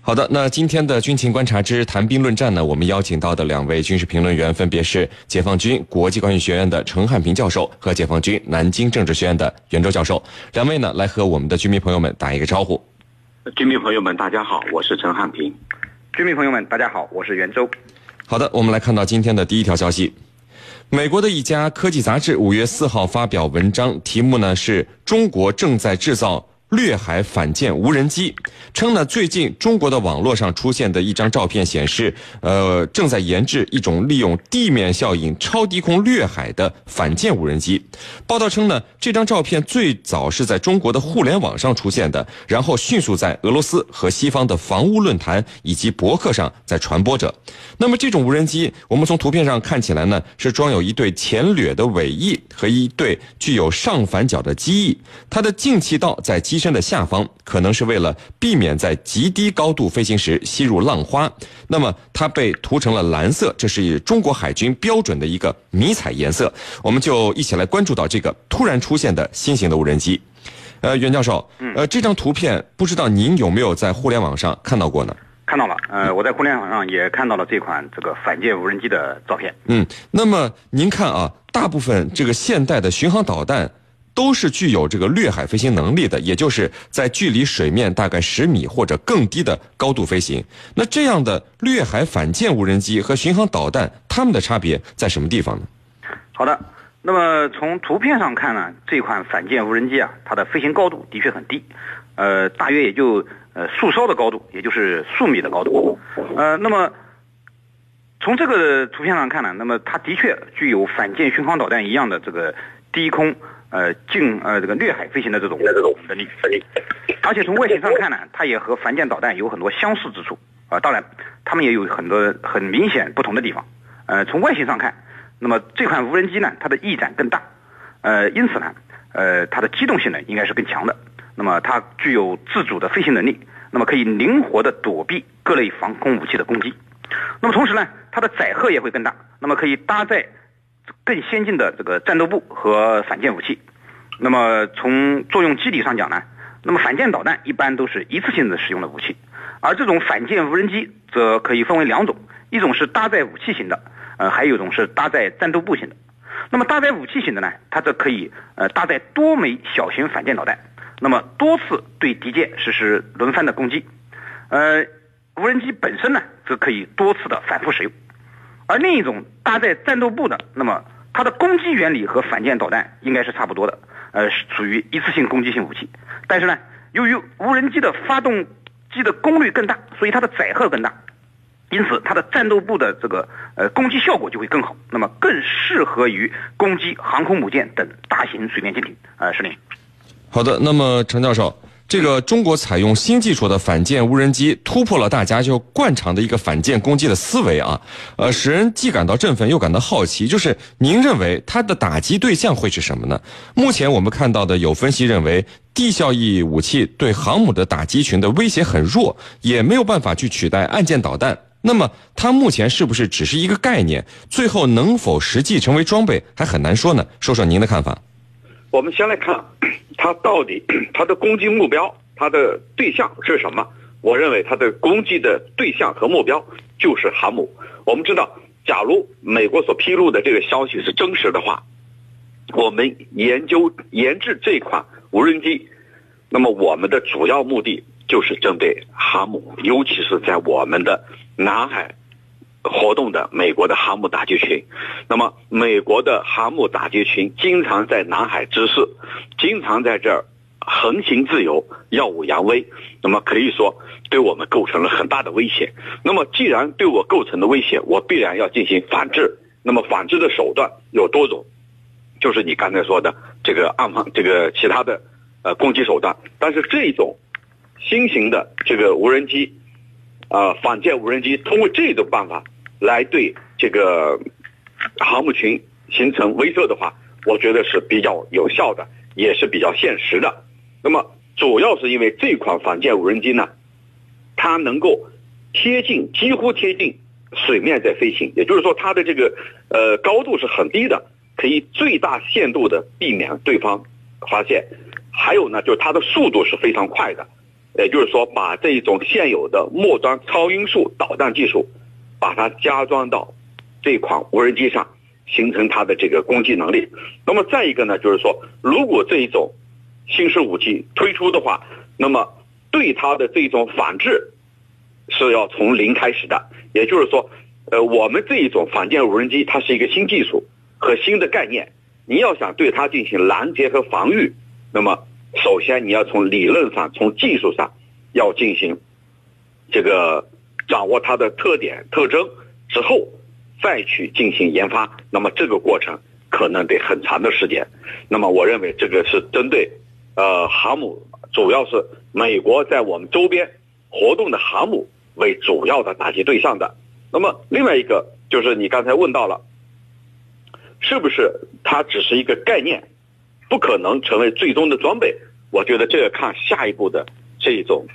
好的，那今天的军情观察之谈兵论战呢，我们邀请到的两位军事评论员分别是解放军国际关系学院的陈汉平教授和解放军南京政治学院的袁周教授。两位呢，来和我们的军迷朋友们打一个招呼。军迷朋友们，大家好，我是陈汉平。军迷朋友们，大家好，我是袁周。好的，我们来看到今天的第一条消息。美国的一家科技杂志五月四号发表文章，题目呢是“中国正在制造”。掠海反舰无人机称呢，最近中国的网络上出现的一张照片显示，呃，正在研制一种利用地面效应超低空掠海的反舰无人机。报道称呢，这张照片最早是在中国的互联网上出现的，然后迅速在俄罗斯和西方的防务论坛以及博客上在传播着。那么这种无人机，我们从图片上看起来呢，是装有一对前掠的尾翼和一对具有上反角的机翼，它的进气道在机身的下方，可能是为了避免在极低高度飞行时吸入浪花。那么它被涂成了蓝色，这是中国海军标准的一个迷彩颜色。我们就一起来关注到这个突然出现的新型的无人机。呃，袁教授，呃，这张图片不知道您有没有在互联网上看到过呢？看到了，呃，我在互联网上也看到了这款这个反舰无人机的照片。嗯，那么您看啊，大部分这个现代的巡航导弹都是具有这个掠海飞行能力的，也就是在距离水面大概十米或者更低的高度飞行。那这样的掠海反舰无人机和巡航导弹，它们的差别在什么地方呢？好的，那么从图片上看呢，这款反舰无人机啊，它的飞行高度的确很低，呃，大约也就。呃，树梢的高度，也就是数米的高度，呃，那么从这个图片上看呢，那么它的确具有反舰巡航导弹一样的这个低空呃近呃这个掠海飞行的这种能力，而且从外形上看呢，它也和反舰导弹有很多相似之处啊，当然，它们也有很多很明显不同的地方。呃，从外形上看，那么这款无人机呢，它的翼展更大，呃，因此呢，呃，它的机动性能应该是更强的。那么它具有自主的飞行能力，那么可以灵活的躲避各类防空武器的攻击。那么同时呢，它的载荷也会更大，那么可以搭载更先进的这个战斗部和反舰武器。那么从作用机理上讲呢，那么反舰导弹一般都是一次性的使用的武器，而这种反舰无人机则可以分为两种，一种是搭载武器型的，呃，还有一种是搭载战斗部型的。那么搭载武器型的呢，它则可以呃搭载多枚小型反舰导弹。那么多次对敌舰实施轮番的攻击，呃，无人机本身呢，则可以多次的反复使用。而另一种搭载战斗部的，那么它的攻击原理和反舰导弹应该是差不多的，呃，属于一次性攻击性武器。但是呢，由于无人机的发动机的功率更大，所以它的载荷更大，因此它的战斗部的这个呃攻击效果就会更好，那么更适合于攻击航空母舰等大型水面舰艇。呃，石林。好的，那么陈教授，这个中国采用新技术的反舰无人机，突破了大家就惯常的一个反舰攻击的思维啊，呃，使人既感到振奋又感到好奇。就是您认为它的打击对象会是什么呢？目前我们看到的有分析认为，地效益武器对航母的打击群的威胁很弱，也没有办法去取代岸舰导弹。那么它目前是不是只是一个概念？最后能否实际成为装备，还很难说呢。说说您的看法。我们先来看，它到底 它的攻击目标，它的对象是什么？我认为它的攻击的对象和目标就是航母。我们知道，假如美国所披露的这个消息是真实的话，我们研究研制这款无人机，那么我们的主要目的就是针对航母，尤其是在我们的南海。活动的美国的航母打击群，那么美国的航母打击群经常在南海之事，经常在这儿横行自由、耀武扬威，那么可以说对我们构成了很大的威胁。那么既然对我构成的威胁，我必然要进行反制。那么反制的手段有多种，就是你刚才说的这个暗访，这个其他的呃攻击手段。但是这种新型的这个无人机，呃反舰无人机，通过这种办法。来对这个航母群形成威慑的话，我觉得是比较有效的，也是比较现实的。那么主要是因为这款反舰无人机呢，它能够贴近，几乎贴近水面在飞行，也就是说它的这个呃高度是很低的，可以最大限度的避免对方发现。还有呢，就是它的速度是非常快的。也就是说，把这一种现有的末端超音速导弹技术，把它加装到这款无人机上，形成它的这个攻击能力。那么再一个呢，就是说，如果这一种新式武器推出的话，那么对它的这种反制是要从零开始的。也就是说，呃，我们这一种反舰无人机，它是一个新技术和新的概念。你要想对它进行拦截和防御，那么首先你要从理论上、从技术上要进行这个掌握它的特点特征之后，再去进行研发。那么这个过程可能得很长的时间。那么我认为这个是针对呃航母，主要是美国在我们周边活动的航母为主要的打击对象的。那么另外一个就是你刚才问到了。是不是它只是一个概念，不可能成为最终的装备？我觉得这要看下一步的这一种，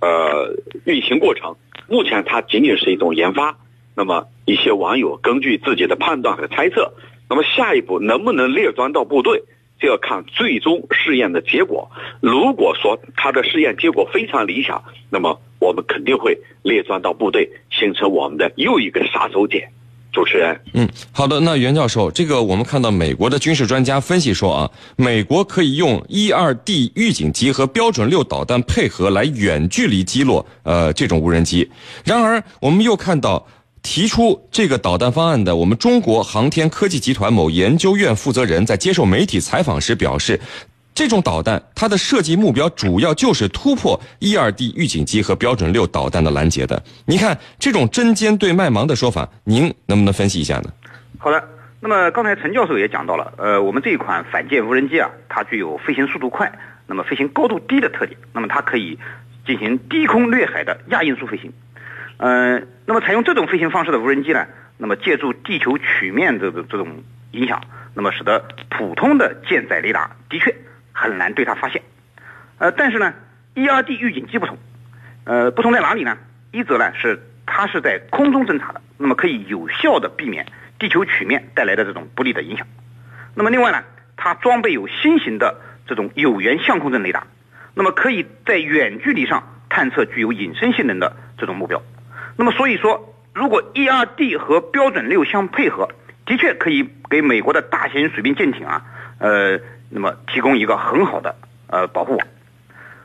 呃，运行过程。目前它仅仅是一种研发。那么一些网友根据自己的判断和猜测，那么下一步能不能列装到部队，就要看最终试验的结果。如果说它的试验结果非常理想，那么我们肯定会列装到部队，形成我们的又一个杀手锏。主持人，嗯，好的。那袁教授，这个我们看到美国的军事专家分析说啊，美国可以用一二 D 预警机和标准六导弹配合来远距离击落呃这种无人机。然而，我们又看到提出这个导弹方案的我们中国航天科技集团某研究院负责人在接受媒体采访时表示。这种导弹，它的设计目标主要就是突破一二 D 预警机和标准六导弹的拦截的。你看这种针尖对麦芒的说法，您能不能分析一下呢？好的，那么刚才陈教授也讲到了，呃，我们这一款反舰无人机啊，它具有飞行速度快，那么飞行高度低的特点，那么它可以进行低空掠海的亚音速飞行。嗯，那么采用这种飞行方式的无人机呢，那么借助地球曲面这个这种影响，那么使得普通的舰载雷达的确。很难对它发现，呃，但是呢，E R D 预警机不同，呃，不同在哪里呢？一则呢是它是在空中侦察的，那么可以有效的避免地球曲面带来的这种不利的影响。那么另外呢，它装备有新型的这种有源相控阵雷达，那么可以在远距离上探测具有隐身性能的这种目标。那么所以说，如果 E R D 和标准六相配合，的确可以给美国的大型水兵舰艇啊，呃。那么提供一个很好的呃保护网，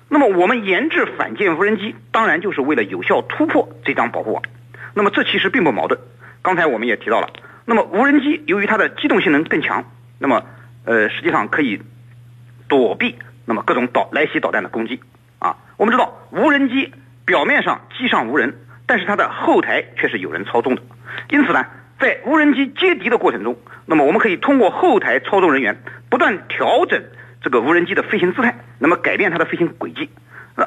那么我们研制反舰无人机，当然就是为了有效突破这张保护网。那么这其实并不矛盾。刚才我们也提到了，那么无人机由于它的机动性能更强，那么呃实际上可以躲避那么各种导来袭导弹的攻击啊。我们知道无人机表面上机上无人，但是它的后台却是有人操纵的，因此呢。在无人机接敌的过程中，那么我们可以通过后台操纵人员不断调整这个无人机的飞行姿态，那么改变它的飞行轨迹，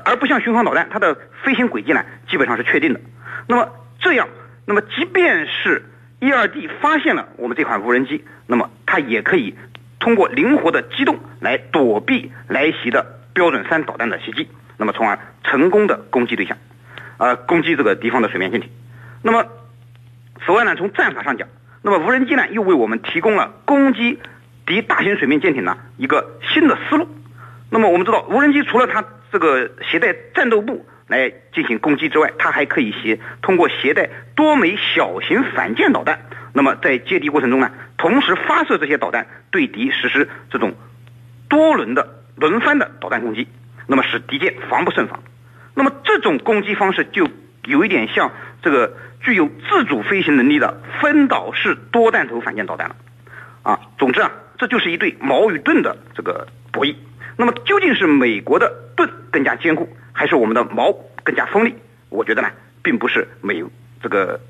而不像巡航导弹，它的飞行轨迹呢基本上是确定的。那么这样，那么即便是一二 D 发现了我们这款无人机，那么它也可以通过灵活的机动来躲避来袭的标准三导弹的袭击，那么从而成功的攻击对象，呃，攻击这个敌方的水面舰艇，那么。此外呢，从战法上讲，那么无人机呢又为我们提供了攻击敌大型水面舰艇呢一个新的思路。那么我们知道，无人机除了它这个携带战斗部来进行攻击之外，它还可以携通过携带多枚小型反舰导弹，那么在接敌过程中呢，同时发射这些导弹对敌实施这种多轮的轮番的导弹攻击，那么使敌舰防不胜防。那么这种攻击方式就有一点像这个。具有自主飞行能力的分导式多弹头反舰导弹了，啊，总之啊，这就是一对矛与盾的这个博弈。那么究竟是美国的盾更加坚固，还是我们的矛更加锋利？我觉得呢，并不是美这个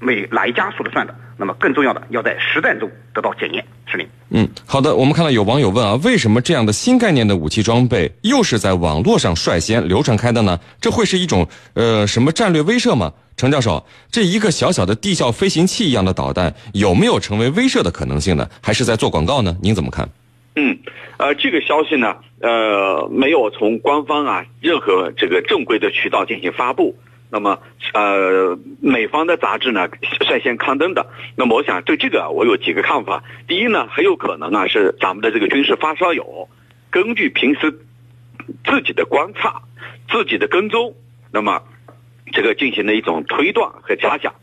美哪一家说了算的。那么更重要的，要在实战中得到检验。是您。嗯，好的。我们看到有网友问啊，为什么这样的新概念的武器装备又是在网络上率先流传开的呢？这会是一种呃什么战略威慑吗？程教授，这一个小小的地效飞行器一样的导弹，有没有成为威慑的可能性呢？还是在做广告呢？您怎么看？嗯，呃，这个消息呢，呃，没有从官方啊任何这个正规的渠道进行发布。那么，呃，美方的杂志呢率先刊登的。那么，我想对这个我有几个看法。第一呢，很有可能啊是咱们的这个军事发烧友，根据平时自己的观察。自己的跟踪，那么这个进行了一种推断和假想，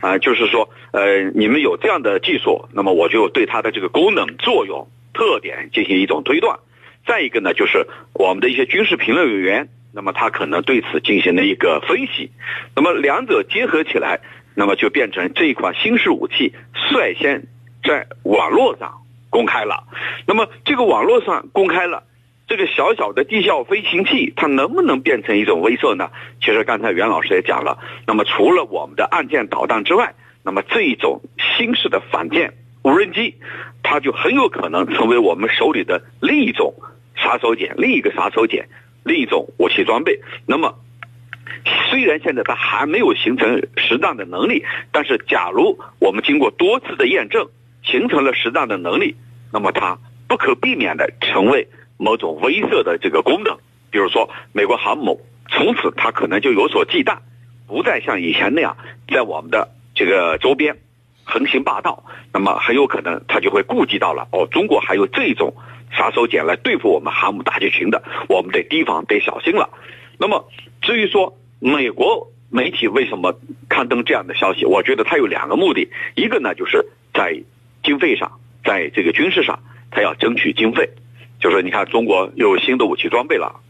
啊，就是说，呃，你们有这样的技术，那么我就对它的这个功能、作用、特点进行一种推断。再一个呢，就是我们的一些军事评论委员，那么他可能对此进行了一个分析，那么两者结合起来，那么就变成这一款新式武器率先在网络上公开了。那么这个网络上公开了。这个小小的地效飞行器，它能不能变成一种威慑呢？其实刚才袁老师也讲了，那么除了我们的岸舰导弹之外，那么这一种新式的反舰无人机，它就很有可能成为我们手里的另一种杀手锏，另一个杀手锏，另一种武器装备。那么，虽然现在它还没有形成实战的能力，但是假如我们经过多次的验证，形成了实战的能力，那么它不可避免的成为。某种威慑的这个功能，比如说美国航母，从此它可能就有所忌惮，不再像以前那样在我们的这个周边横行霸道。那么很有可能它就会顾及到了哦，中国还有这种杀手锏来对付我们航母打击群的，我们得提防得小心了。那么至于说美国媒体为什么刊登这样的消息，我觉得它有两个目的，一个呢就是在经费上，在这个军事上，它要争取经费。就是你看，中国又有新的武器装备了，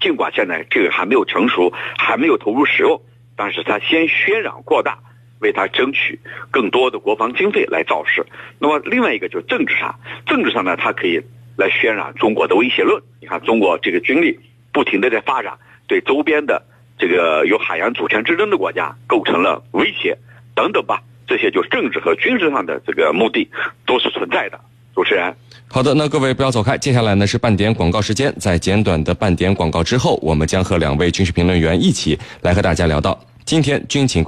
尽管现在这个还没有成熟，还没有投入使用，但是它先渲染扩大，为它争取更多的国防经费来造势。那么另外一个就是政治上，政治上呢，它可以来渲染中国的威胁论。你看，中国这个军力不停的在发展，对周边的这个有海洋主权之争的国家构成了威胁，等等吧，这些就政治和军事上的这个目的都是存在的。主持人。好的，那各位不要走开，接下来呢是半点广告时间，在简短的半点广告之后，我们将和两位军事评论员一起来和大家聊到今天军情。